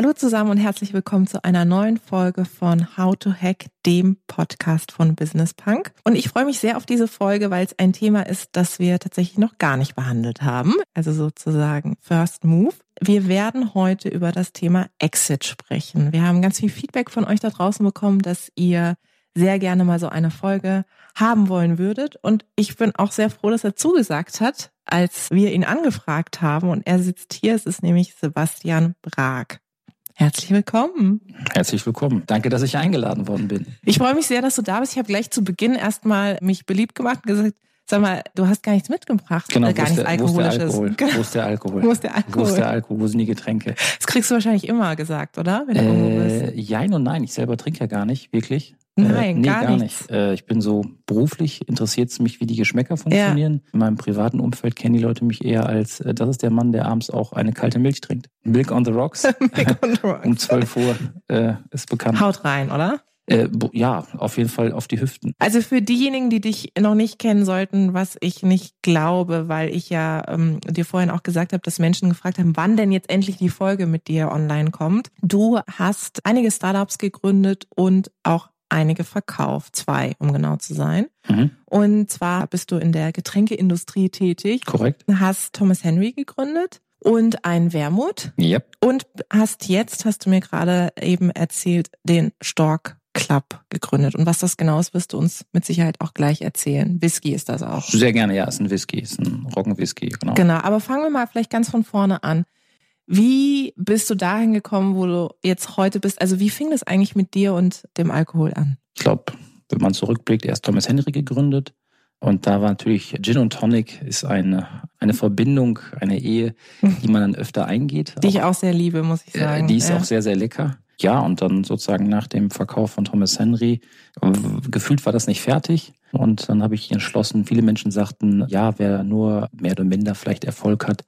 Hallo zusammen und herzlich willkommen zu einer neuen Folge von How to Hack, dem Podcast von Business Punk. Und ich freue mich sehr auf diese Folge, weil es ein Thema ist, das wir tatsächlich noch gar nicht behandelt haben. Also sozusagen First Move. Wir werden heute über das Thema Exit sprechen. Wir haben ganz viel Feedback von euch da draußen bekommen, dass ihr sehr gerne mal so eine Folge haben wollen würdet. Und ich bin auch sehr froh, dass er zugesagt hat, als wir ihn angefragt haben. Und er sitzt hier. Es ist nämlich Sebastian Brag. Herzlich willkommen. Herzlich willkommen. Danke, dass ich eingeladen worden bin. Ich freue mich sehr, dass du da bist. Ich habe gleich zu Beginn erstmal mich beliebt gemacht und gesagt, sag mal, du hast gar nichts mitgebracht. Genau, äh, gar nichts Alkoholisches. Wo ist, wo ist der Alkohol? Wo ist der Alkohol? Wo ist der Alkohol? Wo sind die Getränke? Das kriegst du wahrscheinlich immer gesagt, oder? Wenn du äh. Jein und nein. Ich selber trinke ja gar nicht, wirklich. Nein, äh, nee, gar, gar nicht. Äh, ich bin so beruflich interessiert es mich, wie die Geschmäcker funktionieren. Ja. In meinem privaten Umfeld kennen die Leute mich eher als, äh, das ist der Mann, der abends auch eine kalte Milch trinkt. Milk on the Rocks. Milk on the Rocks. um 12 Uhr äh, ist bekannt. Haut rein, oder? Äh, ja, auf jeden Fall auf die Hüften. Also für diejenigen, die dich noch nicht kennen sollten, was ich nicht glaube, weil ich ja ähm, dir vorhin auch gesagt habe, dass Menschen gefragt haben, wann denn jetzt endlich die Folge mit dir online kommt. Du hast einige Startups gegründet und auch einige verkauft, zwei, um genau zu sein. Mhm. Und zwar bist du in der Getränkeindustrie tätig. Korrekt. Hast Thomas Henry gegründet und ein Wermut. Yep. Und hast jetzt, hast du mir gerade eben erzählt, den Stork Club gegründet. Und was das genau ist, wirst du uns mit Sicherheit auch gleich erzählen. Whisky ist das auch. Sehr gerne, ja, ist ein Whisky, ist ein Roggenwhisky, genau. Genau, aber fangen wir mal vielleicht ganz von vorne an. Wie bist du dahin gekommen, wo du jetzt heute bist? Also wie fing das eigentlich mit dir und dem Alkohol an? Ich glaube, wenn man zurückblickt, erst Thomas Henry gegründet. Und da war natürlich Gin und Tonic ist eine, eine Verbindung, eine Ehe, die man dann öfter eingeht. Die ich auch sehr liebe, muss ich sagen. Äh, die ist ja. auch sehr, sehr lecker. Ja, und dann sozusagen nach dem Verkauf von Thomas Henry, gefühlt war das nicht fertig. Und dann habe ich entschlossen, viele Menschen sagten, ja, wer nur mehr oder minder vielleicht Erfolg hat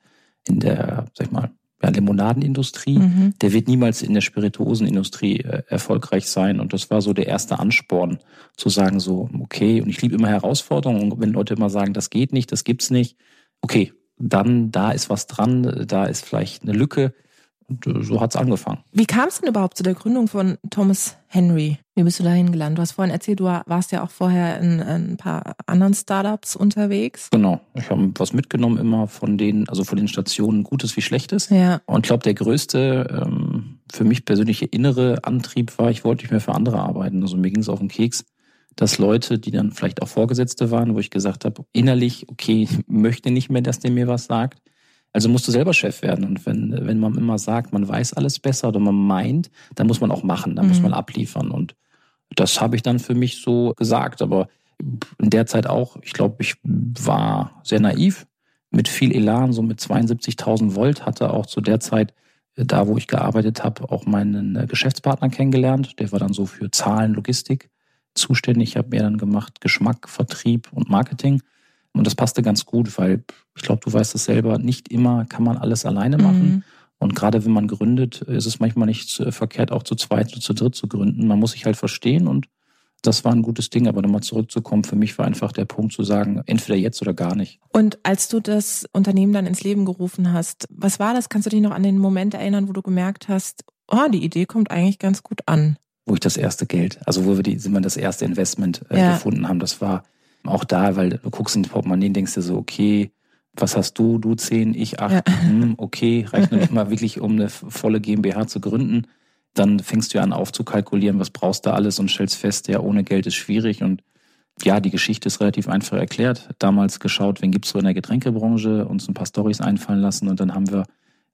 in der, sag ich mal, ja, Limonadenindustrie, Mhm. der wird niemals in der Spirituosenindustrie äh, erfolgreich sein. Und das war so der erste Ansporn, zu sagen so, okay, und ich liebe immer Herausforderungen. Und wenn Leute immer sagen, das geht nicht, das gibt's nicht, okay, dann da ist was dran, da ist vielleicht eine Lücke. Und so hat's angefangen. Wie kam es denn überhaupt zu der Gründung von Thomas Henry? Wie bist du dahin gelandet? Du hast vorhin erzählt, du warst ja auch vorher in, in ein paar anderen Startups unterwegs. Genau. Ich habe was mitgenommen immer von den, also von den Stationen Gutes wie Schlechtes. Ja. Und ich glaube, der größte ähm, für mich persönliche innere Antrieb war, ich wollte nicht mehr für andere arbeiten. Also mir ging es auf den Keks, dass Leute, die dann vielleicht auch Vorgesetzte waren, wo ich gesagt habe, innerlich, okay, ich möchte nicht mehr, dass der mir was sagt. Also musst du selber Chef werden. Und wenn, wenn man immer sagt, man weiß alles besser oder man meint, dann muss man auch machen, dann muss Mhm. man abliefern. Und das habe ich dann für mich so gesagt. Aber in der Zeit auch, ich glaube, ich war sehr naiv, mit viel Elan, so mit 72.000 Volt, hatte auch zu der Zeit, äh, da wo ich gearbeitet habe, auch meinen äh, Geschäftspartner kennengelernt. Der war dann so für Zahlen, Logistik zuständig. Ich habe mehr dann gemacht Geschmack, Vertrieb und Marketing. Und das passte ganz gut, weil ich glaube, du weißt es selber, nicht immer kann man alles alleine machen. Mhm. Und gerade wenn man gründet, ist es manchmal nicht verkehrt, auch zu zweit oder zu dritt zu gründen. Man muss sich halt verstehen und das war ein gutes Ding. Aber nochmal zurückzukommen, für mich war einfach der Punkt zu sagen, entweder jetzt oder gar nicht. Und als du das Unternehmen dann ins Leben gerufen hast, was war das? Kannst du dich noch an den Moment erinnern, wo du gemerkt hast, oh, die Idee kommt eigentlich ganz gut an? Wo ich das erste Geld, also wo wir die, sind wir das erste Investment äh, Ja. gefunden haben, das war auch da, weil du guckst in die Portemonnaie und denkst dir so, okay, was hast du? Du zehn, ich acht. Ja. Hm, okay, reicht noch nicht mal wirklich, um eine volle GmbH zu gründen. Dann fängst du ja an aufzukalkulieren, was brauchst du alles und stellst fest, ja, ohne Geld ist schwierig. Und ja, die Geschichte ist relativ einfach erklärt. Damals geschaut, wen gibt's so in der Getränkebranche, uns ein paar Storys einfallen lassen und dann haben wir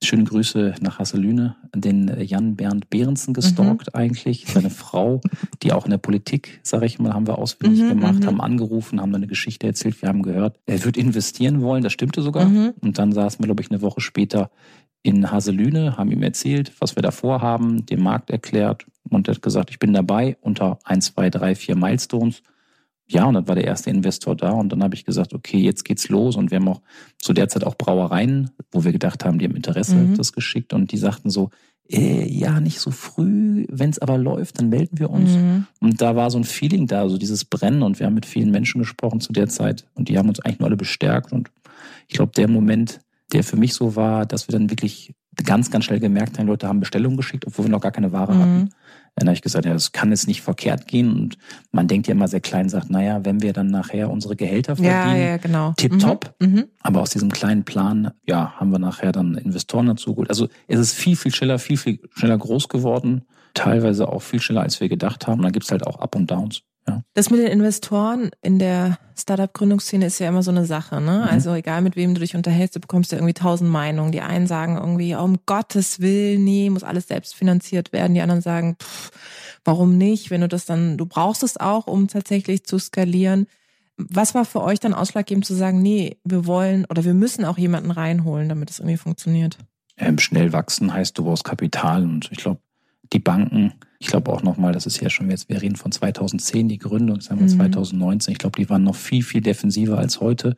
Schöne Grüße nach Hasselüne, den äh, Jan Bernd Behrensen gestalkt eigentlich, seine Frau, die auch in der Politik, sage ich mal, haben wir ausfindig Mhm, gemacht, mhm. haben angerufen, haben eine Geschichte erzählt, wir haben gehört, er wird investieren wollen, das stimmte sogar. Mhm. Und dann saßen wir, glaube ich, eine Woche später in Haselüne, haben ihm erzählt, was wir da vorhaben, den Markt erklärt und er hat gesagt, ich bin dabei unter 1, 2, 3, 4 Milestones. Ja, und dann war der erste Investor da und dann habe ich gesagt, okay, jetzt geht's los und wir haben auch zu der Zeit auch Brauereien, wo wir gedacht haben, die haben Interesse, mhm. das geschickt und die sagten so, äh, ja, nicht so früh, wenn es aber läuft, dann melden wir uns. Mhm. Und da war so ein Feeling da, so dieses Brennen und wir haben mit vielen Menschen gesprochen zu der Zeit und die haben uns eigentlich nur alle bestärkt und ich glaube, der Moment, der für mich so war, dass wir dann wirklich ganz, ganz schnell gemerkt haben, Leute haben Bestellungen geschickt, obwohl wir noch gar keine Ware mhm. hatten. Dann habe ich gesagt, ja, das kann jetzt nicht verkehrt gehen. Und man denkt ja immer sehr klein, sagt, naja, wenn wir dann nachher unsere Gehälter verdienen, ja, ja, genau. tipptopp. Mhm. Mhm. Aber aus diesem kleinen Plan, ja, haben wir nachher dann Investoren dazu geholt. Also es ist viel, viel schneller, viel, viel schneller groß geworden. Teilweise auch viel schneller, als wir gedacht haben. Und dann gibt's halt auch Up und Downs. Ja. Das mit den Investoren in der Startup-Gründungsszene ist ja immer so eine Sache, ne? Mhm. Also egal mit wem du dich unterhältst, du bekommst ja irgendwie tausend Meinungen. Die einen sagen irgendwie, oh, um Gottes Willen, nee, muss alles selbst finanziert werden. Die anderen sagen, pff, warum nicht? Wenn du das dann, du brauchst es auch, um tatsächlich zu skalieren. Was war für euch dann ausschlaggebend zu sagen, nee, wir wollen oder wir müssen auch jemanden reinholen, damit es irgendwie funktioniert? Ähm, schnell wachsen heißt, du brauchst Kapital und ich glaube, die Banken, ich glaube auch nochmal, das ist ja schon jetzt, wir reden von 2010, die Gründung, sagen wir mhm. 2019, ich glaube, die waren noch viel, viel defensiver als heute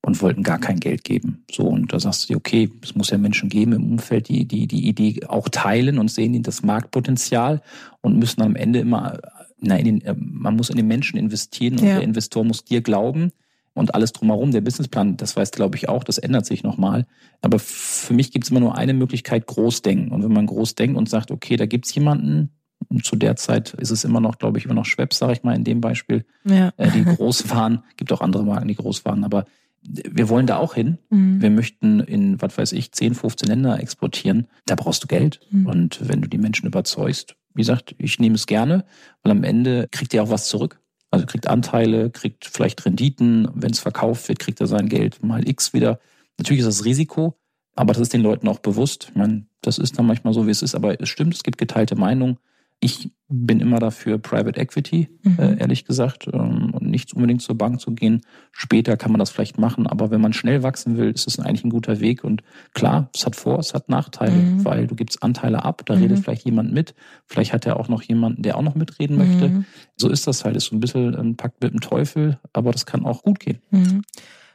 und wollten gar kein Geld geben. So, und da sagst du dir, okay, es muss ja Menschen geben im Umfeld, die die, die Idee auch teilen und sehen das Marktpotenzial und müssen am Ende immer, na, in den, äh, man muss in den Menschen investieren und ja. der Investor muss dir glauben und alles drumherum, der Businessplan, das weiß glaube ich auch, das ändert sich nochmal. Aber für mich gibt es immer nur eine Möglichkeit, groß denken. Und wenn man groß denkt und sagt, okay, da gibt es jemanden, zu der Zeit ist es immer noch, glaube ich, immer noch Schweppes, sage ich mal in dem Beispiel, ja. äh, die groß waren. Gibt auch andere Marken, die groß waren, aber wir wollen da auch hin. Mhm. Wir möchten in, was weiß ich, 10, 15 Länder exportieren. Da brauchst du Geld. Mhm. Und wenn du die Menschen überzeugst, wie gesagt, ich nehme es gerne, weil am Ende kriegt ihr auch was zurück. Also kriegt Anteile, kriegt vielleicht Renditen. Wenn es verkauft wird, kriegt er sein Geld mal X wieder. Natürlich ist das Risiko, aber das ist den Leuten auch bewusst. Ich meine, das ist dann manchmal so, wie es ist, aber es stimmt, es gibt geteilte Meinungen. Ich bin immer dafür, Private Equity, mhm. äh, ehrlich gesagt, ähm, und nicht unbedingt zur Bank zu gehen. Später kann man das vielleicht machen, aber wenn man schnell wachsen will, ist es eigentlich ein guter Weg. Und klar, es hat Vor-, es hat Nachteile, mhm. weil du gibst Anteile ab, da mhm. redet vielleicht jemand mit. Vielleicht hat er auch noch jemanden, der auch noch mitreden möchte. Mhm. So ist das halt. Ist so ein bisschen ein Pakt mit dem Teufel, aber das kann auch gut gehen. Mhm.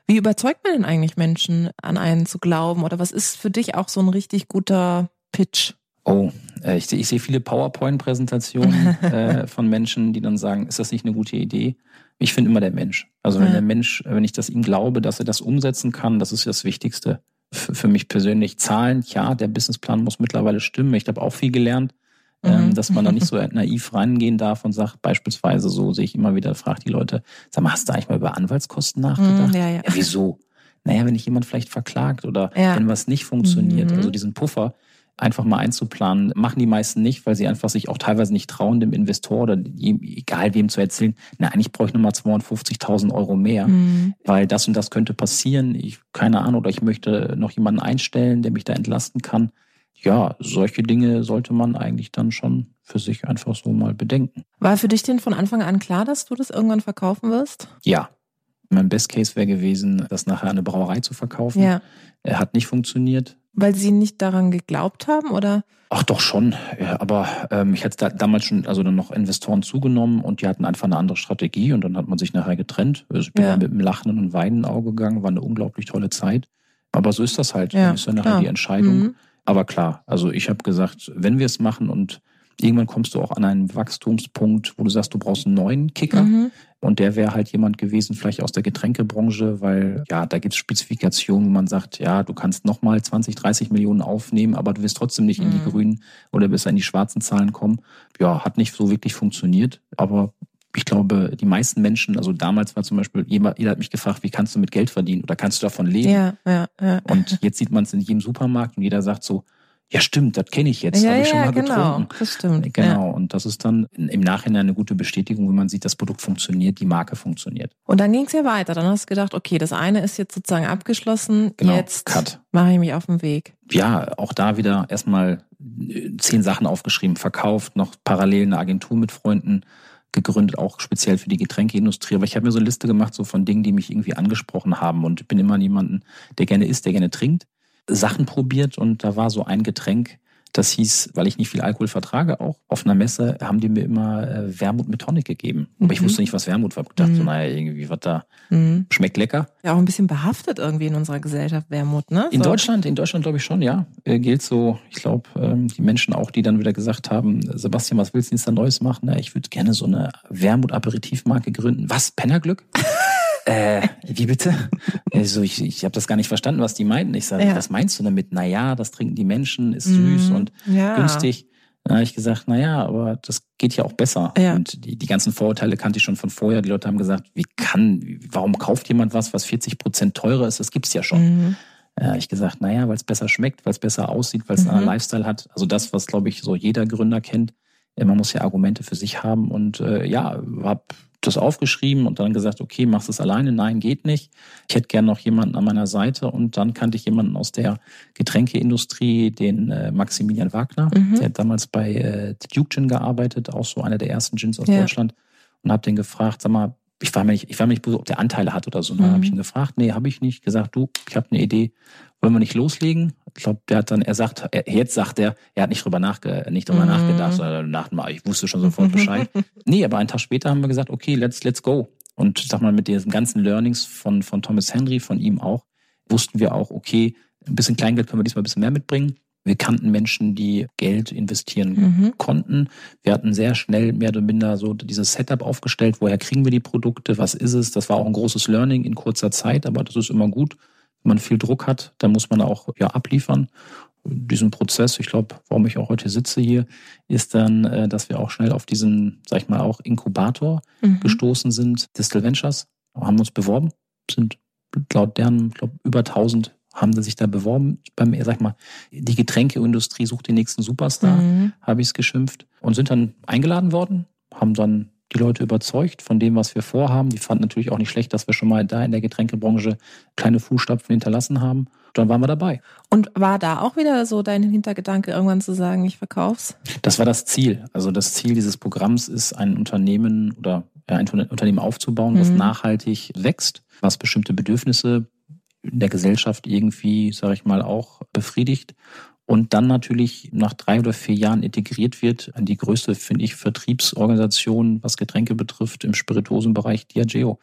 Wie überzeugt man denn eigentlich Menschen, an einen zu glauben? Oder was ist für dich auch so ein richtig guter Pitch? Oh, äh, ich, ich sehe viele PowerPoint-Präsentationen äh, von Menschen, die dann sagen, ist das nicht eine gute Idee? Ich finde immer der Mensch. Also wenn der Mensch, wenn ich das ihm glaube, dass er das umsetzen kann, das ist das Wichtigste. Für, für mich persönlich Zahlen, ja, der Businessplan muss mittlerweile stimmen. Ich habe auch viel gelernt, ähm, mhm. dass man da nicht so naiv reingehen darf und sagt, beispielsweise so sehe ich immer wieder, fragt die Leute, sag mal, hast du eigentlich mal über Anwaltskosten nachgedacht? Mhm, ja, ja. ja, wieso? Naja, wenn dich jemand vielleicht verklagt oder ja. wenn was nicht funktioniert, mhm. also diesen Puffer, einfach mal einzuplanen. Machen die meisten nicht, weil sie einfach sich auch teilweise nicht trauen, dem Investor oder egal wem zu erzählen, na, eigentlich brauche ich nochmal 250.000 Euro mehr, mhm. weil das und das könnte passieren. Ich, keine Ahnung, oder ich möchte noch jemanden einstellen, der mich da entlasten kann. Ja, solche Dinge sollte man eigentlich dann schon für sich einfach so mal bedenken. War für dich denn von Anfang an klar, dass du das irgendwann verkaufen wirst? Ja. Mein Best Case wäre gewesen, das nachher eine Brauerei zu verkaufen. Ja. Er hat nicht funktioniert. Weil Sie nicht daran geglaubt haben, oder? Ach doch schon, ja, aber ähm, ich hatte da, damals schon also dann noch Investoren zugenommen und die hatten einfach eine andere Strategie und dann hat man sich nachher getrennt. Also ich bin ja. mit einem lachenden und weinenden Auge gegangen, war eine unglaublich tolle Zeit. Aber so ist das halt, ja, dann ist ja nachher klar. die Entscheidung. Mhm. Aber klar, also ich habe gesagt, wenn wir es machen und irgendwann kommst du auch an einen Wachstumspunkt, wo du sagst, du brauchst einen neuen Kicker. Mhm. Und der wäre halt jemand gewesen, vielleicht aus der Getränkebranche, weil ja, da gibt es Spezifikationen, wo man sagt, ja, du kannst nochmal 20, 30 Millionen aufnehmen, aber du wirst trotzdem nicht mhm. in die mhm. grünen oder bis in die schwarzen Zahlen kommen. Ja, hat nicht so wirklich funktioniert, aber ich glaube, die meisten Menschen, also damals war zum Beispiel, jeder, jeder hat mich gefragt, wie kannst du mit Geld verdienen oder kannst du davon leben? Ja, ja, ja. Und jetzt sieht man es in jedem Supermarkt und jeder sagt so, ja, stimmt, das kenne ich jetzt, ja, habe ich schon mal genau, getrunken. Das stimmt. Genau, ja. und das ist dann im Nachhinein eine gute Bestätigung, wenn man sieht, das Produkt funktioniert, die Marke funktioniert. Und dann ging es ja weiter. Dann hast du gedacht, okay, das eine ist jetzt sozusagen abgeschlossen, genau, jetzt mache ich mich auf den Weg. Ja, auch da wieder erstmal äh, zehn Sachen aufgeschrieben, verkauft, noch parallel eine Agentur mit Freunden gegründet, auch speziell für die Getränkeindustrie. Aber ich habe mir so eine Liste gemacht, so von Dingen, die mich irgendwie angesprochen haben und bin immer jemanden, der gerne isst, der gerne trinkt. Sachen probiert und da war so ein Getränk, das hieß, weil ich nicht viel Alkohol vertrage, auch auf einer Messe haben die mir immer äh, Wermut mit Tonic gegeben. Aber mhm. ich wusste nicht, was Wermut war. Ich dachte mhm. so, naja, irgendwie, was da mhm. schmeckt lecker. Ja, auch ein bisschen behaftet irgendwie in unserer Gesellschaft, Wermut, ne? In Deutschland, in Deutschland glaube ich schon, ja. Äh, gilt so, ich glaube, ähm, die Menschen auch, die dann wieder gesagt haben, Sebastian, was willst du jetzt da Neues machen? Na, ich würde gerne so eine Wermut-Aperitivmarke gründen. Was? Pennerglück? Äh, wie bitte? Also ich, ich habe das gar nicht verstanden, was die meinten. Ich sage, ja. was meinst du damit? Naja, das trinken die Menschen, ist süß mm, und ja. günstig. Dann habe ich gesagt, naja, aber das geht ja auch besser. Ja. Und die, die ganzen Vorurteile kannte ich schon von vorher. Die Leute haben gesagt, wie kann, warum kauft jemand was, was 40 Prozent teurer ist? Das gibt's ja schon. Mhm. Habe ich gesagt, naja, weil es besser schmeckt, weil es besser aussieht, weil es mhm. einen Lifestyle hat. Also das, was, glaube ich, so jeder Gründer kennt. Man muss ja Argumente für sich haben und äh, ja, habe das aufgeschrieben und dann gesagt, okay, machst es alleine? Nein, geht nicht. Ich hätte gern noch jemanden an meiner Seite und dann kannte ich jemanden aus der Getränkeindustrie, den äh, Maximilian Wagner. Mhm. Der hat damals bei äh, Duke Gin gearbeitet, auch so einer der ersten Gins aus ja. Deutschland und habe den gefragt, sag mal, ich war mir nicht, ich war mir nicht bewusst, ob der Anteile hat oder so. Dann mhm. habe ich ihn gefragt, nee, habe ich nicht. Gesagt, du, ich habe eine Idee, wollen wir nicht loslegen? Ich glaube, der hat dann, er sagt, er, jetzt sagt er, er hat nicht drüber, nachge, nicht drüber mhm. nachgedacht, sondern nach, ich wusste schon sofort Bescheid. nee, aber einen Tag später haben wir gesagt, okay, let's, let's go. Und sag mal, mit diesen ganzen Learnings von, von Thomas Henry, von ihm auch, wussten wir auch, okay, ein bisschen Kleingeld können wir diesmal ein bisschen mehr mitbringen. Wir kannten Menschen, die Geld investieren mhm. konnten. Wir hatten sehr schnell mehr oder minder so dieses Setup aufgestellt. Woher kriegen wir die Produkte? Was ist es? Das war auch ein großes Learning in kurzer Zeit, aber das ist immer gut. Wenn man viel Druck hat, dann muss man auch ja abliefern. Diesen Prozess, ich glaube, warum ich auch heute sitze hier, ist dann, äh, dass wir auch schnell auf diesen, sag ich mal, auch Inkubator mhm. gestoßen sind, Distal Ventures, haben uns beworben, sind laut deren, glaube über 1000 haben sie sich da beworben. Beim, sag mal, die Getränkeindustrie sucht den nächsten Superstar, mhm. habe ich es geschimpft. Und sind dann eingeladen worden, haben dann die Leute überzeugt von dem, was wir vorhaben. Die fanden natürlich auch nicht schlecht, dass wir schon mal da in der Getränkebranche kleine Fußstapfen hinterlassen haben. Dann waren wir dabei. Und war da auch wieder so dein Hintergedanke, irgendwann zu sagen, ich verkauf's? Das war das Ziel. Also das Ziel dieses Programms ist, ein Unternehmen oder ein Unternehmen aufzubauen, was mhm. nachhaltig wächst, was bestimmte Bedürfnisse der Gesellschaft irgendwie, sage ich mal, auch befriedigt und dann natürlich nach drei oder vier Jahren integriert wird an die größte, finde ich, Vertriebsorganisation, was Getränke betrifft, im Spirituosenbereich Diageo.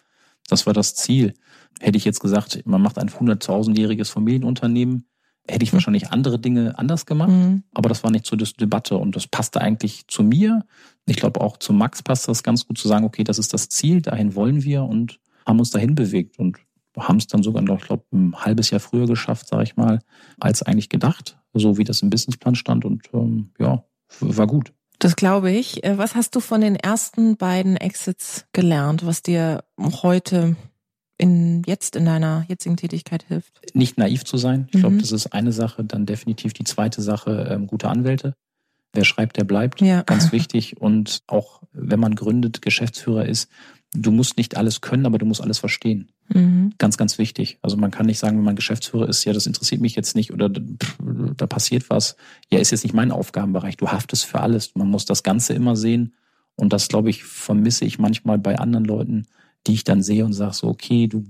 Das war das Ziel. Hätte ich jetzt gesagt, man macht ein 100.000-jähriges Familienunternehmen, hätte ich mhm. wahrscheinlich andere Dinge anders gemacht. Mhm. Aber das war nicht zur Debatte und das passte eigentlich zu mir. Ich glaube auch zu Max passt das ganz gut zu sagen, okay, das ist das Ziel, dahin wollen wir und haben uns dahin bewegt. Und haben es dann sogar noch, ich glaube, ein halbes Jahr früher geschafft, sage ich mal, als eigentlich gedacht, so wie das im Businessplan stand. Und ähm, ja, war gut. Das glaube ich. Äh, was hast du von den ersten beiden Exits gelernt, was dir heute in, jetzt in deiner jetzigen Tätigkeit hilft? Nicht naiv zu sein. Ich mhm. glaube, das ist eine Sache. Dann definitiv die zweite Sache, ähm, gute Anwälte. Wer schreibt, der bleibt. Ja. Ganz wichtig. Und auch wenn man gründet, Geschäftsführer ist, du musst nicht alles können, aber du musst alles verstehen. Mhm. Ganz, ganz wichtig. Also man kann nicht sagen, wenn man Geschäftsführer ist, ja, das interessiert mich jetzt nicht oder da passiert was. Ja, ist jetzt nicht mein Aufgabenbereich. Du haftest für alles. Man muss das Ganze immer sehen. Und das, glaube ich, vermisse ich manchmal bei anderen Leuten, die ich dann sehe und sage so, okay, du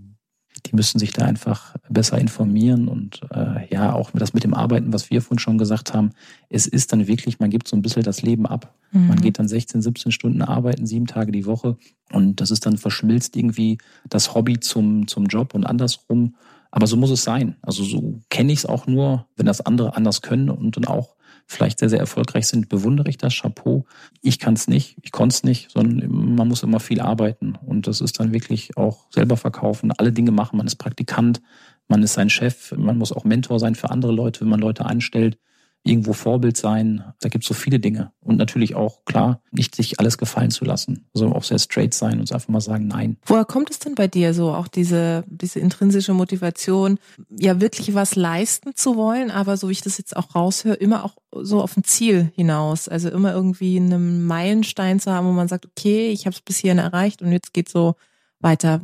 die müssen sich da einfach besser informieren und äh, ja, auch das mit dem Arbeiten, was wir vorhin schon gesagt haben, es ist dann wirklich, man gibt so ein bisschen das Leben ab. Mhm. Man geht dann 16, 17 Stunden arbeiten, sieben Tage die Woche und das ist dann verschmilzt irgendwie das Hobby zum, zum Job und andersrum. Aber so muss es sein. Also so kenne ich es auch nur, wenn das andere anders können und dann auch vielleicht sehr, sehr erfolgreich sind, bewundere ich das Chapeau. Ich kann es nicht, ich konnte es nicht, sondern man muss immer viel arbeiten. Und das ist dann wirklich auch selber verkaufen, alle Dinge machen. Man ist Praktikant, man ist sein Chef, man muss auch Mentor sein für andere Leute, wenn man Leute einstellt irgendwo Vorbild sein. Da gibt es so viele Dinge. Und natürlich auch, klar, nicht sich alles gefallen zu lassen. Also auch sehr straight sein und einfach mal sagen, nein. Woher kommt es denn bei dir so, auch diese, diese intrinsische Motivation, ja wirklich was leisten zu wollen, aber so wie ich das jetzt auch raushöre, immer auch so auf ein Ziel hinaus. Also immer irgendwie einen Meilenstein zu haben, wo man sagt, okay, ich habe es bis hierhin erreicht und jetzt geht so weiter.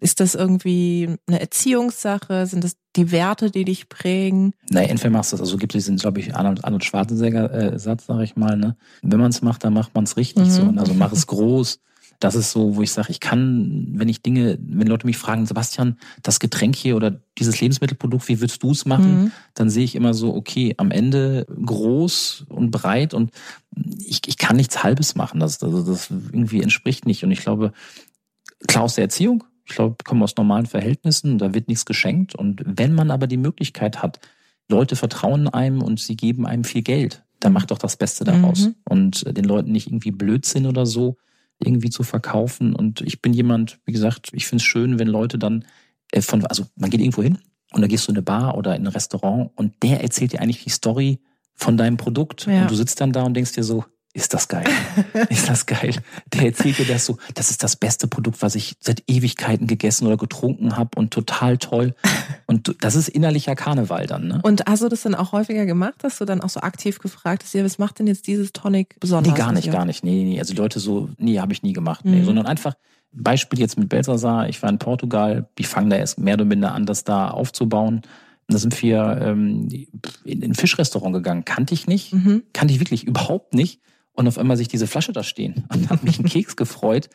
Ist das irgendwie eine Erziehungssache? Sind das die Werte, die dich prägen? Nein, entweder machst du das. Also gibt es diesen, glaube ich, Arnold, Arnold Schwarzenegger-Satz, äh, sag ich mal. Ne? Wenn man es macht, dann macht man es richtig. Mhm. So. Also mach es groß. das ist so, wo ich sage, ich kann, wenn ich Dinge, wenn Leute mich fragen, Sebastian, das Getränk hier oder dieses Lebensmittelprodukt, wie würdest du es machen? Mhm. Dann sehe ich immer so, okay, am Ende groß und breit und ich, ich kann nichts Halbes machen. Das, das, das irgendwie entspricht nicht. Und ich glaube, klar aus der Erziehung, ich glaube, ich komme aus normalen Verhältnissen, da wird nichts geschenkt. Und wenn man aber die Möglichkeit hat, Leute vertrauen einem und sie geben einem viel Geld, dann macht doch das Beste daraus. Mhm. Und den Leuten nicht irgendwie Blödsinn oder so irgendwie zu verkaufen. Und ich bin jemand, wie gesagt, ich finde es schön, wenn Leute dann äh, von, also man geht irgendwo hin und da gehst du in eine Bar oder in ein Restaurant und der erzählt dir eigentlich die Story von deinem Produkt. Ja. Und du sitzt dann da und denkst dir so, ist das geil. ist das geil. Der erzählt dir das so, das ist das beste Produkt, was ich seit Ewigkeiten gegessen oder getrunken habe und total toll. Und das ist innerlicher Karneval dann. Ne? Und hast du das dann auch häufiger gemacht, dass du dann auch so aktiv gefragt hast, ja, was macht denn jetzt dieses Tonic besonders? Nee, gar nicht, gar nicht. Nee, nee. Also die Leute so, nee, habe ich nie gemacht. Nee, mhm. sondern einfach, Beispiel jetzt mit Belsasar, ich war in Portugal, die fangen da erst mehr oder minder an, das da aufzubauen. Da sind wir ähm, in ein Fischrestaurant gegangen. Kannte ich nicht. Mhm. Kannte ich wirklich überhaupt nicht und auf einmal sich diese Flasche da stehen und hat mich einen Keks gefreut.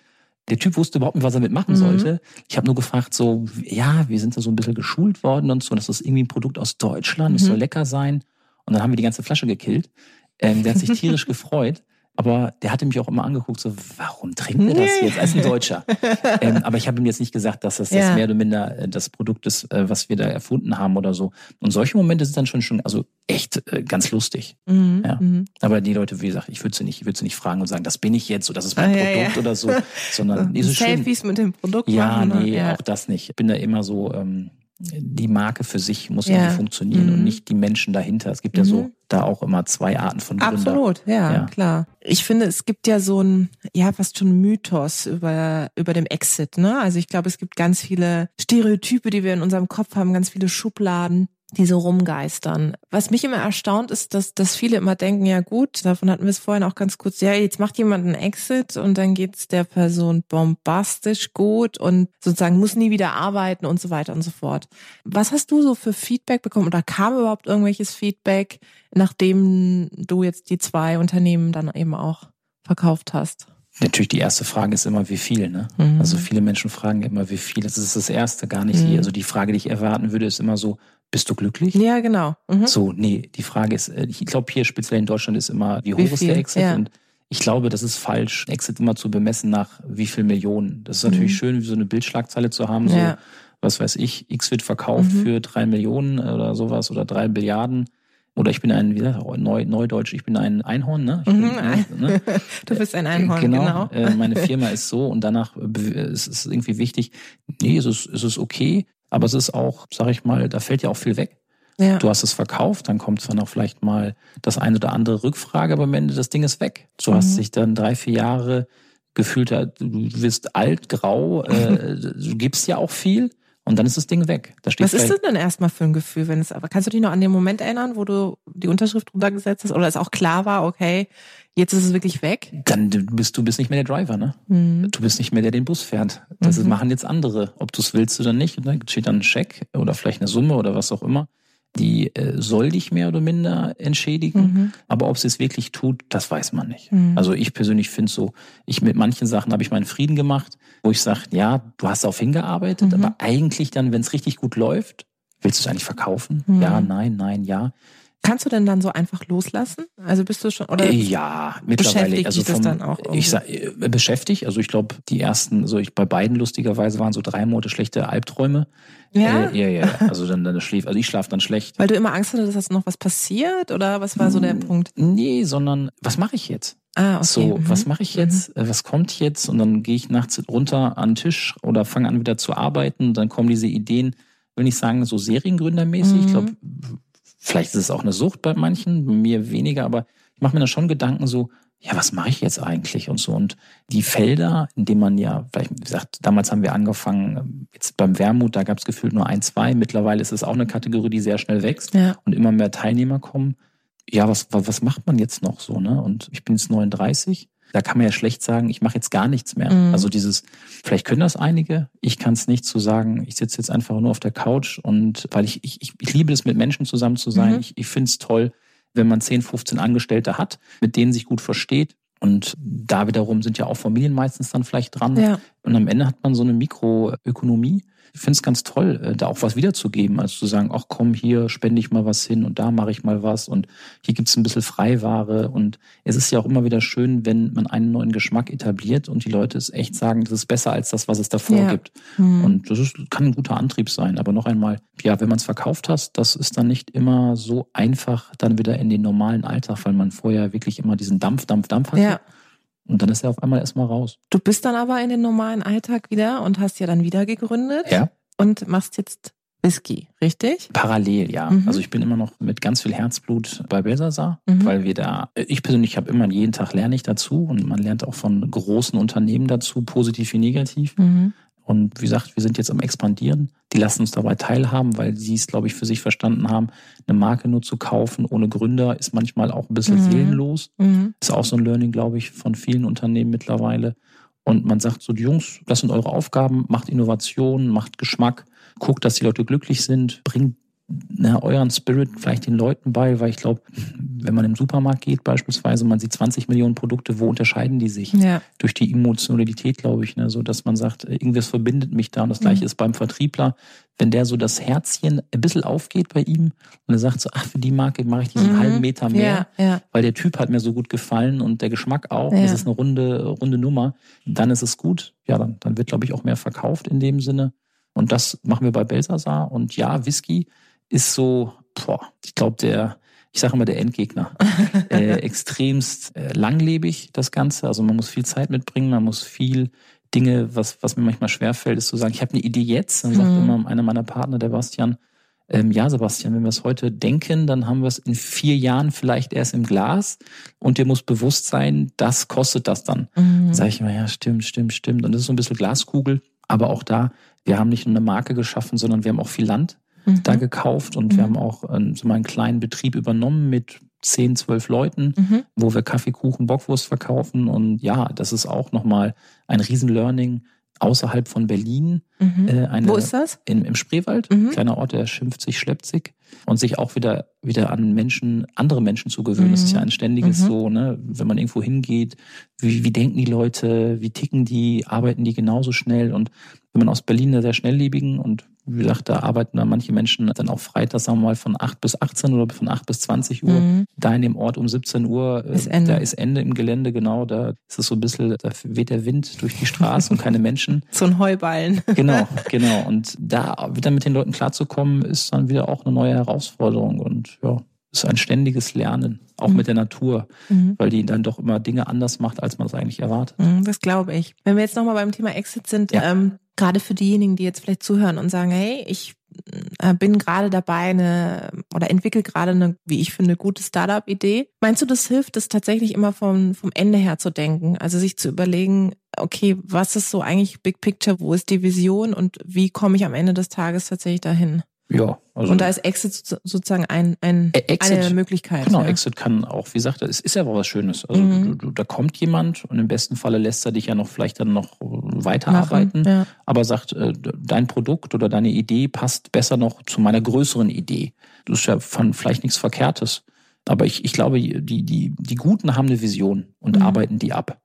Der Typ wusste überhaupt nicht, was er mitmachen mhm. sollte. Ich habe nur gefragt, so, ja, wir sind da so ein bisschen geschult worden und so, das ist irgendwie ein Produkt aus Deutschland, mhm. es soll lecker sein. Und dann haben wir die ganze Flasche gekillt. Ähm, der hat sich tierisch gefreut. Aber der hatte mich auch immer angeguckt, so, warum trinkt er das jetzt als ein Deutscher? ähm, aber ich habe ihm jetzt nicht gesagt, dass das, ja. das mehr oder minder äh, das Produkt ist, äh, was wir da erfunden haben oder so. Und solche Momente sind dann schon schon, also echt äh, ganz lustig. Mhm, ja. Mhm. Aber die Leute, wie gesagt, ich würde sie nicht, ich würde sie nicht fragen und sagen, das bin ich jetzt, so das ist mein ah, Produkt ja, oder so, sondern so Selfies schön. mit dem Produkt ja, machen. Nee, ja, nee, auch das nicht. Ich bin da immer so, ähm, die Marke für sich muss ja. funktionieren mhm. und nicht die Menschen dahinter. Es gibt mhm. ja so mhm. da auch immer zwei Arten von Gründer. Absolut, ja, ja, klar. Ich finde, es gibt ja so ein, ja, fast schon Mythos über, über dem Exit, ne? Also ich glaube, es gibt ganz viele Stereotype, die wir in unserem Kopf haben, ganz viele Schubladen die so rumgeistern. Was mich immer erstaunt ist, dass, dass viele immer denken, ja gut, davon hatten wir es vorhin auch ganz kurz, ja, jetzt macht jemand einen Exit und dann geht's der Person bombastisch gut und sozusagen muss nie wieder arbeiten und so weiter und so fort. Was hast du so für Feedback bekommen oder kam überhaupt irgendwelches Feedback, nachdem du jetzt die zwei Unternehmen dann eben auch verkauft hast? Natürlich, die erste Frage ist immer, wie viel, ne? Mhm. Also viele Menschen fragen immer, wie viel. Das ist das erste, gar nicht. Mhm. Also die Frage, die ich erwarten würde, ist immer so, bist du glücklich? Ja, genau. Mhm. So, nee, die Frage ist, äh, ich glaube hier speziell in Deutschland ist immer, wie hoch wie ist der Exit? Ja. Und ich glaube, das ist falsch, Exit immer zu bemessen nach wie viel Millionen. Das ist natürlich mhm. schön, so eine Bildschlagzeile zu haben, so, ja. was weiß ich, X wird verkauft mhm. für drei Millionen oder sowas oder drei Billiarden. Oder ich bin ein, wie gesagt, Neu, Neudeutsch, ich bin ein Einhorn, ne? Bin, mhm, ne? Du bist ein Einhorn, genau. genau. Äh, meine Firma ist so und danach äh, ist es irgendwie wichtig, nee, es ist, es ist okay, aber es ist auch, sag ich mal, da fällt ja auch viel weg. Ja. Du hast es verkauft, dann kommt zwar noch vielleicht mal das eine oder andere Rückfrage, aber am Ende das Ding ist weg. Du mhm. hast dich dann drei, vier Jahre gefühlt, du wirst alt, grau, äh, du gibst ja auch viel. Und dann ist das Ding weg. Da steht Was ist das denn erstmal für ein Gefühl, wenn es aber kannst du dich noch an den Moment erinnern, wo du die Unterschrift drunter gesetzt hast oder es auch klar war, okay, jetzt ist es wirklich weg? Dann bist du bist nicht mehr der Driver, ne? Mhm. Du bist nicht mehr der, der den Bus fährt. Das mhm. machen jetzt andere, ob du es willst oder nicht. Und dann steht dann ein Scheck oder vielleicht eine Summe oder was auch immer die äh, soll dich mehr oder minder entschädigen. Mhm. Aber ob sie es wirklich tut, das weiß man nicht. Mhm. Also ich persönlich finde so, ich mit manchen Sachen habe ich meinen Frieden gemacht, wo ich sage, ja, du hast darauf hingearbeitet, mhm. aber eigentlich dann, wenn es richtig gut läuft, willst du es eigentlich verkaufen? Mhm. Ja, nein, nein, ja. Kannst du denn dann so einfach loslassen? Also bist du schon oder ja mittlerweile also vom, dann auch irgendwie? ich sag, äh, beschäftigt. Also ich glaube die ersten, so ich bei beiden lustigerweise waren so drei Monate schlechte Albträume. Ja, äh, ja, ja. Also dann, dann schläft, also ich schlafe dann schlecht. Weil du immer Angst hattest, dass noch was passiert oder was war so der Punkt? Nee, sondern was mache ich jetzt? Ah, okay. So, mhm. was mache ich jetzt? Mhm. Was kommt jetzt? Und dann gehe ich nachts runter an den Tisch oder fange an wieder zu arbeiten. Dann kommen diese Ideen, will ich sagen, so Seriengründermäßig. Mhm. Ich glaube, Vielleicht ist es auch eine Sucht bei manchen, bei mir weniger, aber ich mache mir da schon Gedanken so, ja, was mache ich jetzt eigentlich und so. Und die Felder, in denen man ja, vielleicht wie gesagt, damals haben wir angefangen, jetzt beim Wermut, da gab es gefühlt nur ein, zwei. Mittlerweile ist es auch eine Kategorie, die sehr schnell wächst ja. und immer mehr Teilnehmer kommen. Ja, was, was macht man jetzt noch so, ne? Und ich bin jetzt 39 da kann man ja schlecht sagen, ich mache jetzt gar nichts mehr. Mhm. Also dieses, vielleicht können das einige, ich kann es nicht zu so sagen, ich sitze jetzt einfach nur auf der Couch und weil ich, ich, ich liebe es, mit Menschen zusammen zu sein. Mhm. Ich, ich finde es toll, wenn man 10, 15 Angestellte hat, mit denen sich gut versteht Und da wiederum sind ja auch Familien meistens dann vielleicht dran. Ja. Und am Ende hat man so eine Mikroökonomie. Ich finde es ganz toll, äh, da auch was wiederzugeben, als zu sagen, ach komm, hier spende ich mal was hin und da mache ich mal was und hier gibt's ein bisschen Freiware. Und es ist ja auch immer wieder schön, wenn man einen neuen Geschmack etabliert und die Leute es echt sagen, das ist besser als das, was es davor Ja. gibt. Hm. Und das ist, kann ein guter Antrieb sein. Aber noch einmal, ja, wenn man es verkauft hast, das ist dann nicht immer so einfach dann wieder in den normalen Alltag, weil man vorher wirklich immer diesen Dampf, Dampf, Dampf hatte. ja. Und dann ist er auf einmal erstmal raus. Du bist dann aber in den normalen Alltag wieder und hast ja dann wieder gegründet Ja. und machst jetzt Whisky, richtig? Parallel, ja. Mhm. Also ich bin immer noch mit ganz viel Herzblut bei Belsasar, Mhm. weil wir da, ich persönlich habe immer jeden Tag lerne ich dazu und man lernt auch von großen Unternehmen dazu, positiv wie negativ. Mhm. Und wie gesagt, wir sind jetzt am expandieren. Die lassen uns dabei teilhaben, weil sie es, glaube ich, für sich verstanden haben, eine Marke nur zu kaufen ohne Gründer ist manchmal auch ein bisschen Mhm. seelenlos. Mhm. Ist auch so ein Learning, glaube ich, von vielen Unternehmen mittlerweile. Und man sagt so, die Jungs, das sind eure Aufgaben, macht Innovation, macht Geschmack, guckt, dass die Leute glücklich sind, bringt na, euren Spirit vielleicht den Leuten bei, weil ich glaube, wenn man im Supermarkt geht beispielsweise, man sieht 20 Millionen Produkte, wo unterscheiden die sich? Ja. Durch die Emotionalität, glaube ich, ne, so dass man sagt, äh, irgendwas verbindet mich da. Und das gleiche Mhm. ist beim Vertriebler, wenn der so das Herzchen ein bisschen aufgeht bei ihm und er sagt so, ach, für die Marke mache ich diesen Mhm. halben Meter mehr Ja, ja. weil der Typ hat mir so gut gefallen und der Geschmack auch. Das ist eine runde, runde Nummer. Dann ist es gut. Ja, dann, dann wird, glaube ich, auch mehr verkauft in dem Sinne. Und das machen wir bei Belsasar. Und ja, Whisky ist so, boah, ich glaube, der, ich sage immer der Endgegner. äh, extremst äh, langlebig, das Ganze. Also man muss viel Zeit mitbringen, man muss viel Dinge, was, was mir manchmal schwerfällt, ist zu sagen, ich habe eine Idee jetzt. Dann sagt Mhm. immer einer meiner Partner, der Bastian, ähm, ja, Sebastian, wenn wir es heute denken, dann haben wir es in vier Jahren vielleicht erst im Glas und dir muss bewusst sein, das kostet das dann. Mhm. Sag ich immer, ja, stimmt, stimmt, stimmt. Und das ist so ein bisschen Glaskugel. Aber auch da, wir haben nicht nur eine Marke geschaffen, sondern wir haben auch viel Land Mhm. da gekauft und Mhm. wir haben auch ähm, so mal einen kleinen Betrieb übernommen mit zehn, zwölf Leuten, Mhm. wo wir Kaffee, Kuchen, Bockwurst verkaufen. Und ja, das ist auch nochmal ein Riesen-Learning außerhalb von Berlin. Mhm. Äh, eine, Wo ist das? in, im Spreewald, Mhm. kleiner Ort, der schimpft sich, schleppt sich und sich auch wieder wieder an Menschen, andere Menschen zu gewöhnen. Das ist Mhm. ja ein ständiges Mhm. so, ne, wenn man irgendwo hingeht, wie, wie denken die Leute, wie ticken die, arbeiten die genauso schnell und wenn man aus Berlin der sehr schnelllebigen und wie gesagt, da arbeiten da manche Menschen dann auch freitags, sagen wir mal, von 8 bis 18 oder von 8 bis 20 Uhr. Mhm. Da in dem Ort um 17 Uhr, äh, Ist Ende. da ist Ende im Gelände, genau, da ist es so ein bisschen, da weht der Wind durch die Straße und keine Menschen. So ein Heuballen. Genau, genau. Und da wieder mit den Leuten klarzukommen, ist dann wieder auch eine neue Herausforderung und ja, ist ein ständiges Lernen, auch Mhm. mit der Natur, Mhm. weil die dann doch immer Dinge anders macht, als man es eigentlich erwartet. Mhm, Das glaube ich. Wenn wir jetzt nochmal beim Thema Exit sind, Ja. ähm, gerade für diejenigen, die jetzt vielleicht zuhören und sagen, hey, ich äh, bin gerade dabei, eine oder entwickle gerade eine, wie ich finde, gute Startup-Idee. Meinst du, das hilft, das tatsächlich immer vom, vom Ende her zu denken? Also sich zu überlegen, okay, was ist so eigentlich Big Picture, wo ist die Vision und wie komme ich am Ende des Tages tatsächlich dahin? Ja, also und da ist Exit so- sozusagen ein, ein, Ä- Exit, eine Möglichkeit. Genau, ja. Exit kann auch, wie gesagt, es ist ja auch was Schönes. Also Mhm. du, du, da kommt jemand und im besten Falle lässt er dich ja noch vielleicht dann noch äh, Machen, weiterarbeiten, Ja. aber sagt, äh, dein Produkt oder deine Idee passt besser noch zu meiner größeren Idee. Das ist ja von vielleicht nichts Verkehrtes. Aber ich, ich glaube, die, die, die Guten haben eine Vision und Mhm. arbeiten die ab.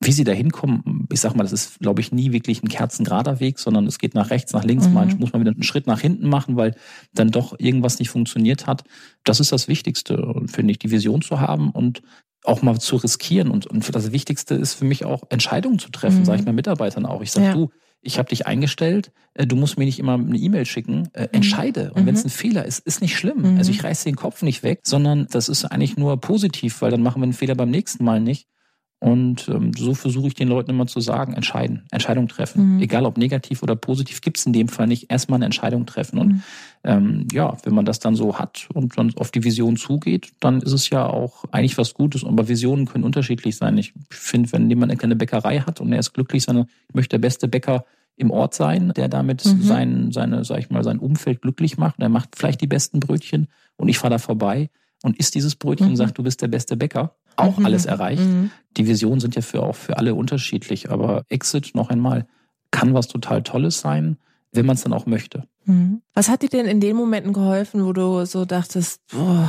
Wie sie da hinkommen, ich sag mal, das ist, glaube ich, nie wirklich ein kerzengerader Weg, sondern es geht nach rechts, nach links. Mhm. Manchmal muss man wieder einen Schritt nach hinten machen, weil dann doch irgendwas nicht funktioniert hat. Das ist das Wichtigste, finde ich, die Vision zu haben und auch mal zu riskieren. Und, und das Wichtigste ist für mich auch, Entscheidungen zu treffen, Mhm. sage ich meinen Mitarbeitern auch. Ich sage, Ja. du, ich habe dich eingestellt, äh, du musst mir nicht immer eine E-Mail schicken, äh, entscheide. Und Mhm. wenn es ein Fehler ist, ist nicht schlimm. Mhm. Also ich reiße den Kopf nicht weg, sondern das ist eigentlich nur positiv, weil dann machen wir einen Fehler beim nächsten Mal nicht. Und ähm, so versuche ich den Leuten immer zu sagen, entscheiden, Entscheidung treffen. Mhm. Egal ob negativ oder positiv, gibt es in dem Fall nicht. Erstmal eine Entscheidung treffen. Und Mhm. ähm, ja, wenn man das dann so hat und dann auf die Vision zugeht, dann ist es ja auch eigentlich was Gutes. Aber Visionen können unterschiedlich sein. Ich finde, wenn jemand eine kleine Bäckerei hat und er ist glücklich, seine, ich möchte der beste Bäcker im Ort sein, der damit Mhm. sein, seine, sag ich mal, sein Umfeld glücklich macht. Und er macht vielleicht die besten Brötchen und ich fahre da vorbei und isst dieses Brötchen Mhm. und sagt, du bist der beste Bäcker. Auch Mhm. alles erreicht. Mhm. Die Visionen sind ja für auch für alle unterschiedlich, aber Exit noch einmal kann was total Tolles sein, wenn man es dann auch möchte. Mhm. Was hat dir denn in den Momenten geholfen, wo du so dachtest, boah,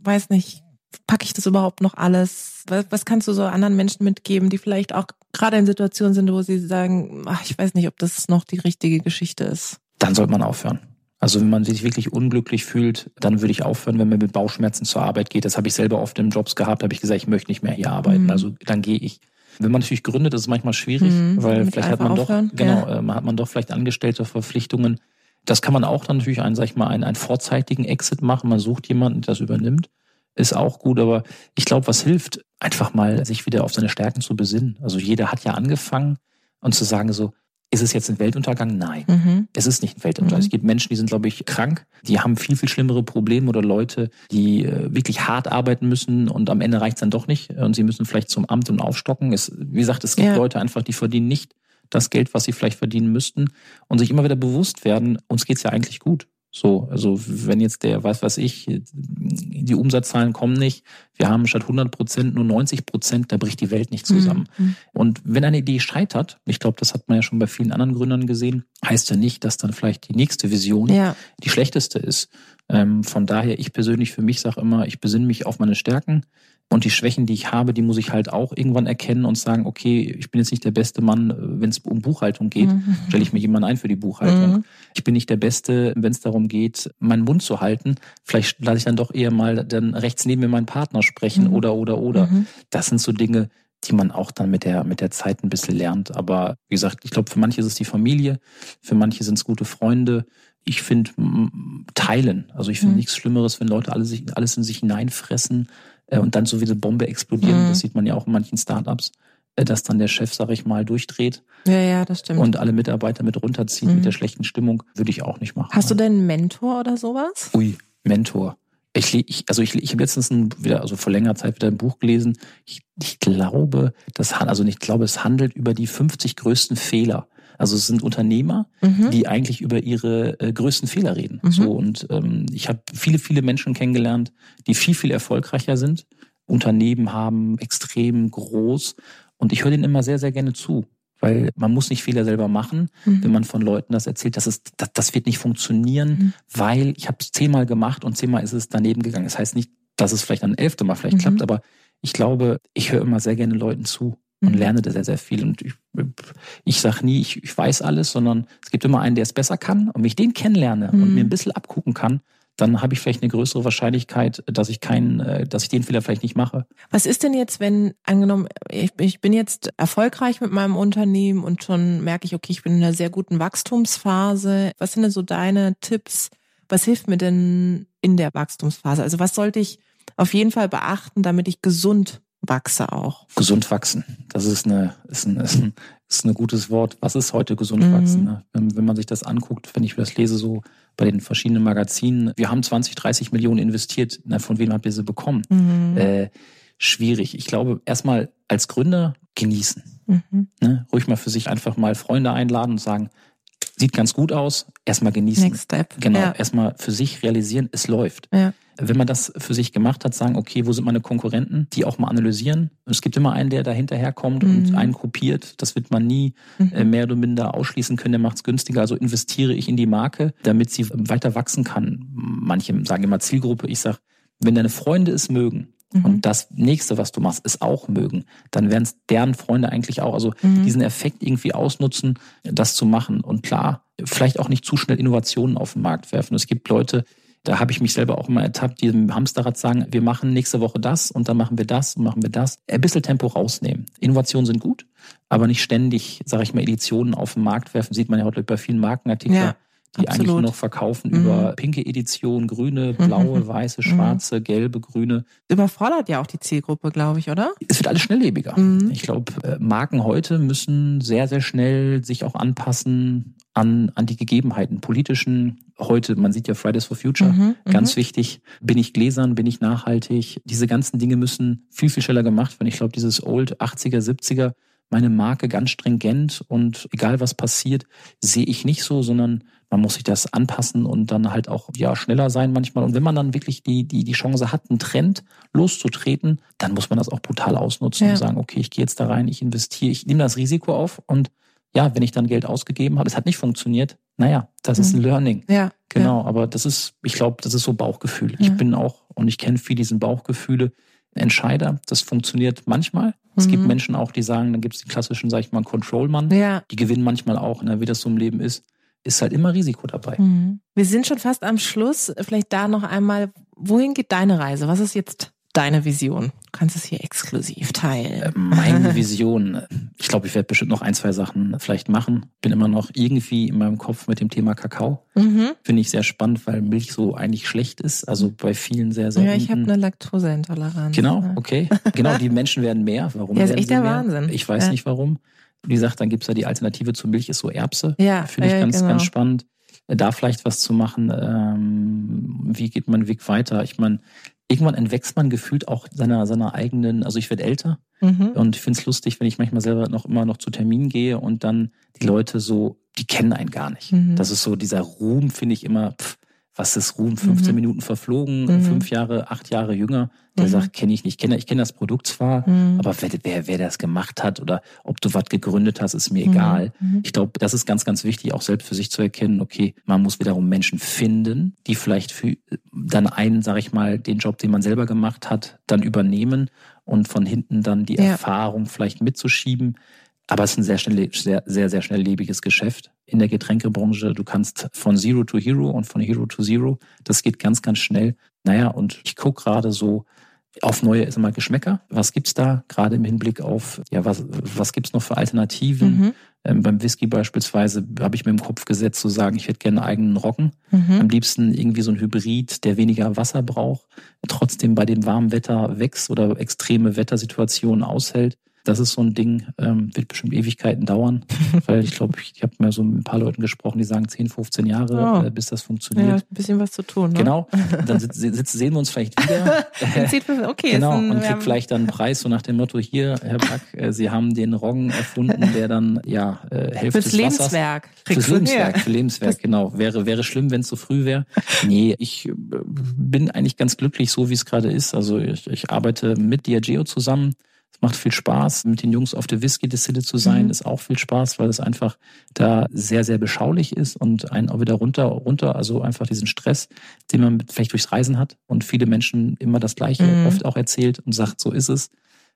weiß nicht, packe ich das überhaupt noch alles? Was, was kannst du so anderen Menschen mitgeben, die vielleicht auch gerade in Situationen sind, wo sie sagen, ach, ich weiß nicht, ob das noch die richtige Geschichte ist? Dann sollte man aufhören. Also wenn man sich wirklich unglücklich fühlt, dann würde ich aufhören, wenn man mit Bauchschmerzen zur Arbeit geht. Das habe ich selber oft in Jobs gehabt, habe ich gesagt, ich möchte nicht mehr hier arbeiten. Mhm. Also dann gehe ich. Wenn man natürlich gründet, ist es manchmal schwierig, mhm, weil vielleicht hat man aufhören. doch, genau, ja. äh, hat man doch vielleicht angestellte Verpflichtungen. Das kann man auch dann natürlich einen, sag ich mal, einen, einen vorzeitigen Exit machen. Man sucht jemanden, der das übernimmt ist auch gut, aber ich glaube, was hilft, einfach mal sich wieder auf seine Stärken zu besinnen. Also jeder hat ja angefangen und zu sagen so, ist es jetzt ein Weltuntergang? Nein, mhm. es ist nicht ein Weltuntergang. Mhm. Es gibt Menschen, die sind, glaube ich, krank, die haben viel, viel schlimmere Probleme oder Leute, die äh, wirklich hart arbeiten müssen und am Ende reicht es dann doch nicht und sie müssen vielleicht zum Amt und aufstocken. Es, wie gesagt, es gibt ja. Leute einfach, die verdienen nicht das Geld, was sie vielleicht verdienen müssten und sich immer wieder bewusst werden, uns geht's ja eigentlich gut. So, also wenn jetzt der, was weiß ich, die Umsatzzahlen kommen nicht, wir haben statt 100 Prozent nur 90 Prozent, da bricht die Welt nicht zusammen. Mhm. Und wenn eine Idee scheitert, ich glaube, das hat man ja schon bei vielen anderen Gründern gesehen, heißt ja nicht, dass dann vielleicht die nächste Vision ja. die schlechteste ist. Ähm, von daher, ich persönlich für mich sage immer, ich besinne mich auf meine Stärken. Und die Schwächen, die ich habe, die muss ich halt auch irgendwann erkennen und sagen, okay, ich bin jetzt nicht der beste Mann, wenn es um Buchhaltung geht, mhm. stelle ich mir jemanden ein für die Buchhaltung. Mhm. Ich bin nicht der Beste, wenn es darum geht, meinen Mund zu halten. Vielleicht lasse ich dann doch eher mal dann rechts neben mir meinen Partner sprechen mhm. oder, oder, oder. Mhm. Das sind so Dinge, die man auch dann mit der, mit der Zeit ein bisschen lernt. Aber wie gesagt, ich glaube, für manche ist es die Familie, für manche sind es gute Freunde. Ich finde teilen. Also ich finde mhm. nichts Schlimmeres, wenn Leute alle sich, alles in sich hineinfressen äh, und dann so wie eine Bombe explodieren. Mhm. Das sieht man ja auch in manchen Startups, äh, dass dann der Chef, sag ich mal, durchdreht. Ja, ja, das stimmt. Und alle Mitarbeiter mit runterzieht mhm. mit der schlechten Stimmung, würde ich auch nicht machen. Hast du denn einen Mentor oder sowas? Ui, Mentor. Ich, ich, also ich, ich habe letztens ein, wieder, also vor längerer Zeit wieder ein Buch gelesen. Ich, ich glaube, das also ich glaube, es handelt über die 50 größten Fehler also es sind Unternehmer, mhm. die eigentlich über ihre äh, größten Fehler reden. Mhm. So und ähm, ich habe viele, viele Menschen kennengelernt, die viel, viel erfolgreicher sind, Unternehmen haben, extrem groß. Und ich höre denen immer sehr, sehr gerne zu. Weil man muss nicht Fehler selber machen, mhm. wenn man von Leuten das erzählt, das, ist, das, das wird nicht funktionieren, mhm. weil ich habe es zehnmal gemacht und zehnmal ist es daneben gegangen. Das heißt nicht, dass es vielleicht ein elfte Mal vielleicht mhm. klappt, aber ich glaube, ich höre immer sehr gerne Leuten zu und mhm. lerne da sehr, sehr viel. Und ich, ich sage nie, ich, ich weiß alles, sondern es gibt immer einen, der es besser kann. Und wenn ich den kennenlerne mhm. und mir ein bisschen abgucken kann, dann habe ich vielleicht eine größere Wahrscheinlichkeit, dass ich keinen, äh, dass ich den Fehler vielleicht nicht mache. Was ist denn jetzt, wenn angenommen, ich, ich bin jetzt erfolgreich mit meinem Unternehmen und schon merke ich, okay, ich bin in einer sehr guten Wachstumsphase. Was sind denn so deine Tipps? Was hilft mir denn in der Wachstumsphase? Also was sollte ich auf jeden Fall beachten, damit ich gesund wachse auch. Gesund wachsen. Das ist eine, ist ein, ist ein, ist ein gutes Wort. Was ist heute gesund mhm. wachsen? Ne? Wenn, wenn man sich das anguckt, wenn ich das lese, so bei den verschiedenen Magazinen, wir haben 20, 30 Millionen investiert. Na, von wem habt ihr sie bekommen? Mhm. Äh, schwierig. Ich glaube, erstmal als Gründer genießen. Mhm. Ne? Ruhig mal für sich einfach mal Freunde einladen und sagen, sieht ganz gut aus, erstmal genießen. Next step. Genau, ja. erstmal für sich realisieren, es läuft. Ja wenn man das für sich gemacht hat, sagen, okay, wo sind meine Konkurrenten, die auch mal analysieren. Es gibt immer einen, der da hinterherkommt mhm. und einen kopiert. Das wird man nie mhm. äh, mehr oder minder ausschließen können, der macht es günstiger. Also investiere ich in die Marke, damit sie weiter wachsen kann. Manche sagen immer Zielgruppe. Ich sage, wenn deine Freunde es mögen, mhm. und das nächste, was du machst, ist auch mögen, dann werden es deren Freunde eigentlich auch, also mhm. diesen Effekt irgendwie ausnutzen, das zu machen. Und klar, vielleicht auch nicht zu schnell Innovationen auf den Markt werfen. Es gibt Leute, da habe ich mich selber auch immer ertappt, die im Hamsterrad sagen, wir machen nächste Woche das und dann machen wir das und machen wir das. Ein bisschen Tempo rausnehmen. Innovationen sind gut, aber nicht ständig, sage ich mal, Editionen auf den Markt werfen. Sieht man ja heute bei vielen Markenartikeln. Ja die Absolut. eigentlich nur noch verkaufen mhm. über pinke Edition, grüne, blaue, mhm. weiße, schwarze, mhm. gelbe, grüne. Überfordert ja auch die Zielgruppe, glaube ich, oder? Es wird alles schnelllebiger. Mhm. Ich glaube, äh, Marken heute müssen sehr, sehr schnell sich auch anpassen an, an die Gegebenheiten, politischen. Heute, man sieht ja Fridays for Future, mhm, ganz mhm. wichtig. Bin ich gläsern, bin ich nachhaltig? Diese ganzen Dinge müssen viel, viel schneller gemacht werden. Ich glaube, dieses Old 80er, 70er, meine Marke ganz stringent und egal was passiert, sehe ich nicht so, sondern man muss sich das anpassen und dann halt auch ja schneller sein manchmal. Und wenn man dann wirklich die, die, die Chance hat, einen Trend loszutreten, dann muss man das auch brutal ausnutzen ja. und sagen, okay, ich gehe jetzt da rein, ich investiere, ich nehme das Risiko auf und ja, wenn ich dann Geld ausgegeben habe, es hat nicht funktioniert, naja, das mhm. ist ein Learning. Ja. Genau, ja. aber das ist, ich glaube, das ist so Bauchgefühl. Ja. Ich bin auch und ich kenne viel diesen Bauchgefühle. Entscheider, das funktioniert manchmal. Es mhm. gibt Menschen auch, die sagen, dann gibt es die klassischen, sag ich mal, Control-Mann. Ja. Die gewinnen manchmal auch, ne, wie das so im Leben ist. Ist halt immer Risiko dabei. Mhm. Wir sind schon fast am Schluss. Vielleicht da noch einmal, wohin geht deine Reise? Was ist jetzt deine Vision? Du kannst es hier exklusiv teilen. Äh, meine Vision. Ich glaube, ich werde bestimmt noch ein, zwei Sachen vielleicht machen. Bin immer noch irgendwie in meinem Kopf mit dem Thema Kakao. Mhm. Finde ich sehr spannend, weil Milch so eigentlich schlecht ist. Also bei vielen sehr, sehr. Ja, ich habe eine Laktoseintoleranz. Genau, okay. Genau, die Menschen werden mehr. Warum? Ja, ist echt der mehr? Wahnsinn. Ich weiß ja. nicht warum. Wie gesagt, dann gibt's ja die Alternative zu Milch, ist so Erbse. Ja. Finde ich ja, ganz, genau. ganz spannend da vielleicht was zu machen. Ähm, wie geht mein Weg weiter? Ich meine, irgendwann entwächst man gefühlt auch seiner, seiner eigenen, also ich werde älter mhm. und ich finde es lustig, wenn ich manchmal selber noch immer noch zu Terminen gehe und dann die Leute so, die kennen einen gar nicht. Mhm. Das ist so dieser Ruhm, finde ich immer, pff, was ist Ruhm, 15 mhm. Minuten verflogen, mhm. fünf Jahre, acht Jahre jünger, der mhm. sagt, kenne ich nicht, kenne ich kenne das Produkt zwar, mhm. aber wer, wer, wer das gemacht hat oder ob du was gegründet hast, ist mir mhm. egal. Mhm. Ich glaube, das ist ganz, ganz wichtig, auch selbst für sich zu erkennen, okay, man muss wiederum Menschen finden, die vielleicht für dann einen, sag ich mal, den Job, den man selber gemacht hat, dann übernehmen und von hinten dann die ja. Erfahrung vielleicht mitzuschieben. Aber es ist ein sehr, schnell, sehr, sehr, sehr schnelllebiges Geschäft in der Getränkebranche. Du kannst von Zero to Hero und von Hero to Zero. Das geht ganz, ganz schnell. Naja, und ich gucke gerade so auf neue ist immer Geschmäcker. Was gibt's da gerade im Hinblick auf, ja, was, was gibt's noch für Alternativen? Mhm. Ähm, beim Whisky beispielsweise habe ich mir im Kopf gesetzt zu sagen, ich hätte gerne einen eigenen Roggen. Mhm. Am liebsten irgendwie so ein Hybrid, der weniger Wasser braucht, trotzdem bei dem warmen Wetter wächst oder extreme Wettersituationen aushält. Das ist so ein Ding, ähm, wird bestimmt Ewigkeiten dauern, weil ich glaube, ich, ich habe mir so mit ein paar Leuten gesprochen, die sagen 10, 15 Jahre, oh. äh, bis das funktioniert. Ja, ein bisschen was zu tun. Ne? Genau. Dann sitz, sitz, sehen wir uns vielleicht wieder. okay, genau. Ein, und kriegt vielleicht dann einen Preis so nach dem Motto: Hier, Herr Back, äh, Sie haben den Roggen erfunden, der dann ja äh, Hälfte Fürs des Lebenswerk. Wassers. Fürs Lebenswerk. Für Lebenswerk, genau. Wäre wäre schlimm, wenn es so früh wäre. Nee, ich äh, bin eigentlich ganz glücklich, so wie es gerade ist. Also ich, ich arbeite mit Diageo zusammen macht viel Spaß, mit den Jungs auf der Whisky-Distille zu sein, mhm. ist auch viel Spaß, weil es einfach da sehr, sehr beschaulich ist und einen auch wieder runter, runter, also einfach diesen Stress, den man vielleicht durchs Reisen hat und viele Menschen immer das Gleiche mhm. oft auch erzählt und sagt, so ist es.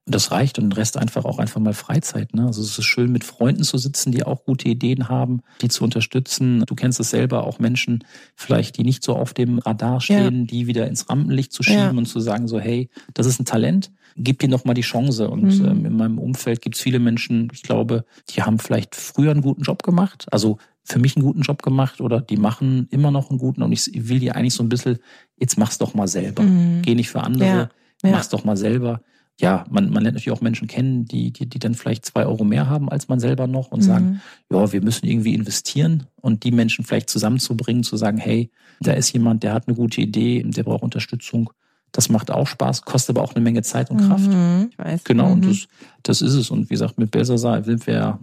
Und das reicht und den Rest einfach auch einfach mal Freizeit. Ne? Also es ist schön, mit Freunden zu sitzen, die auch gute Ideen haben, die zu unterstützen. Du kennst es selber, auch Menschen vielleicht, die nicht so auf dem Radar stehen, ja. die wieder ins Rampenlicht zu schieben ja. und zu sagen so, hey, das ist ein Talent, gib dir noch mal die Chance. Und mhm. ähm, in meinem Umfeld gibt es viele Menschen, ich glaube, die haben vielleicht früher einen guten Job gemacht, also für mich einen guten Job gemacht oder die machen immer noch einen guten und ich will die eigentlich so ein bisschen, jetzt mach's doch mal selber. Mhm. Geh nicht für andere, ja. mach's doch mal selber ja, man, man lernt natürlich auch Menschen kennen, die, die, die dann vielleicht zwei Euro mehr haben als man selber noch und mhm. sagen, ja, wir müssen irgendwie investieren und die Menschen vielleicht zusammenzubringen, zu sagen, hey, da ist jemand, der hat eine gute Idee, der braucht Unterstützung. Das macht auch Spaß, kostet aber auch eine Menge Zeit und Kraft. Mhm, ich weiß. Genau, mhm. und das, das ist es. Und wie gesagt, mit Belsasar sind wir,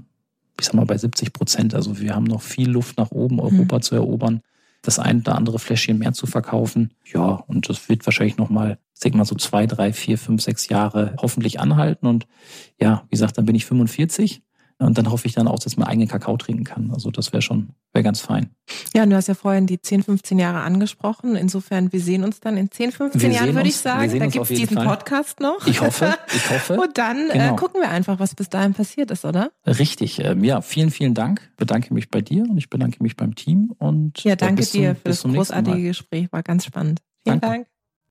ich sag mal, bei 70 Prozent. Also wir haben noch viel Luft nach oben, Europa mhm. zu erobern das ein oder andere Fläschchen mehr zu verkaufen. Ja, und das wird wahrscheinlich nochmal, ich denke mal so zwei, drei, vier, fünf, sechs Jahre hoffentlich anhalten. Und ja, wie gesagt, dann bin ich 45 und dann hoffe ich dann auch, dass man eigenen Kakao trinken kann. Also das wäre schon, wäre ganz fein. Ja, und du hast ja vorhin die 10, 15 Jahre angesprochen. Insofern, wir sehen uns dann in 10, 15 wir Jahren, würde ich sagen. Da gibt es diesen Fall. Podcast noch. Ich hoffe, ich hoffe. und dann äh, genau. äh, gucken wir einfach, was bis dahin passiert ist, oder? Richtig. Ähm, ja, vielen, vielen Dank. Ich bedanke mich bei dir und ich bedanke mich beim Team. Und ja, danke dir zum, für das großartige Gespräch. War ganz spannend. Vielen danke. Dank.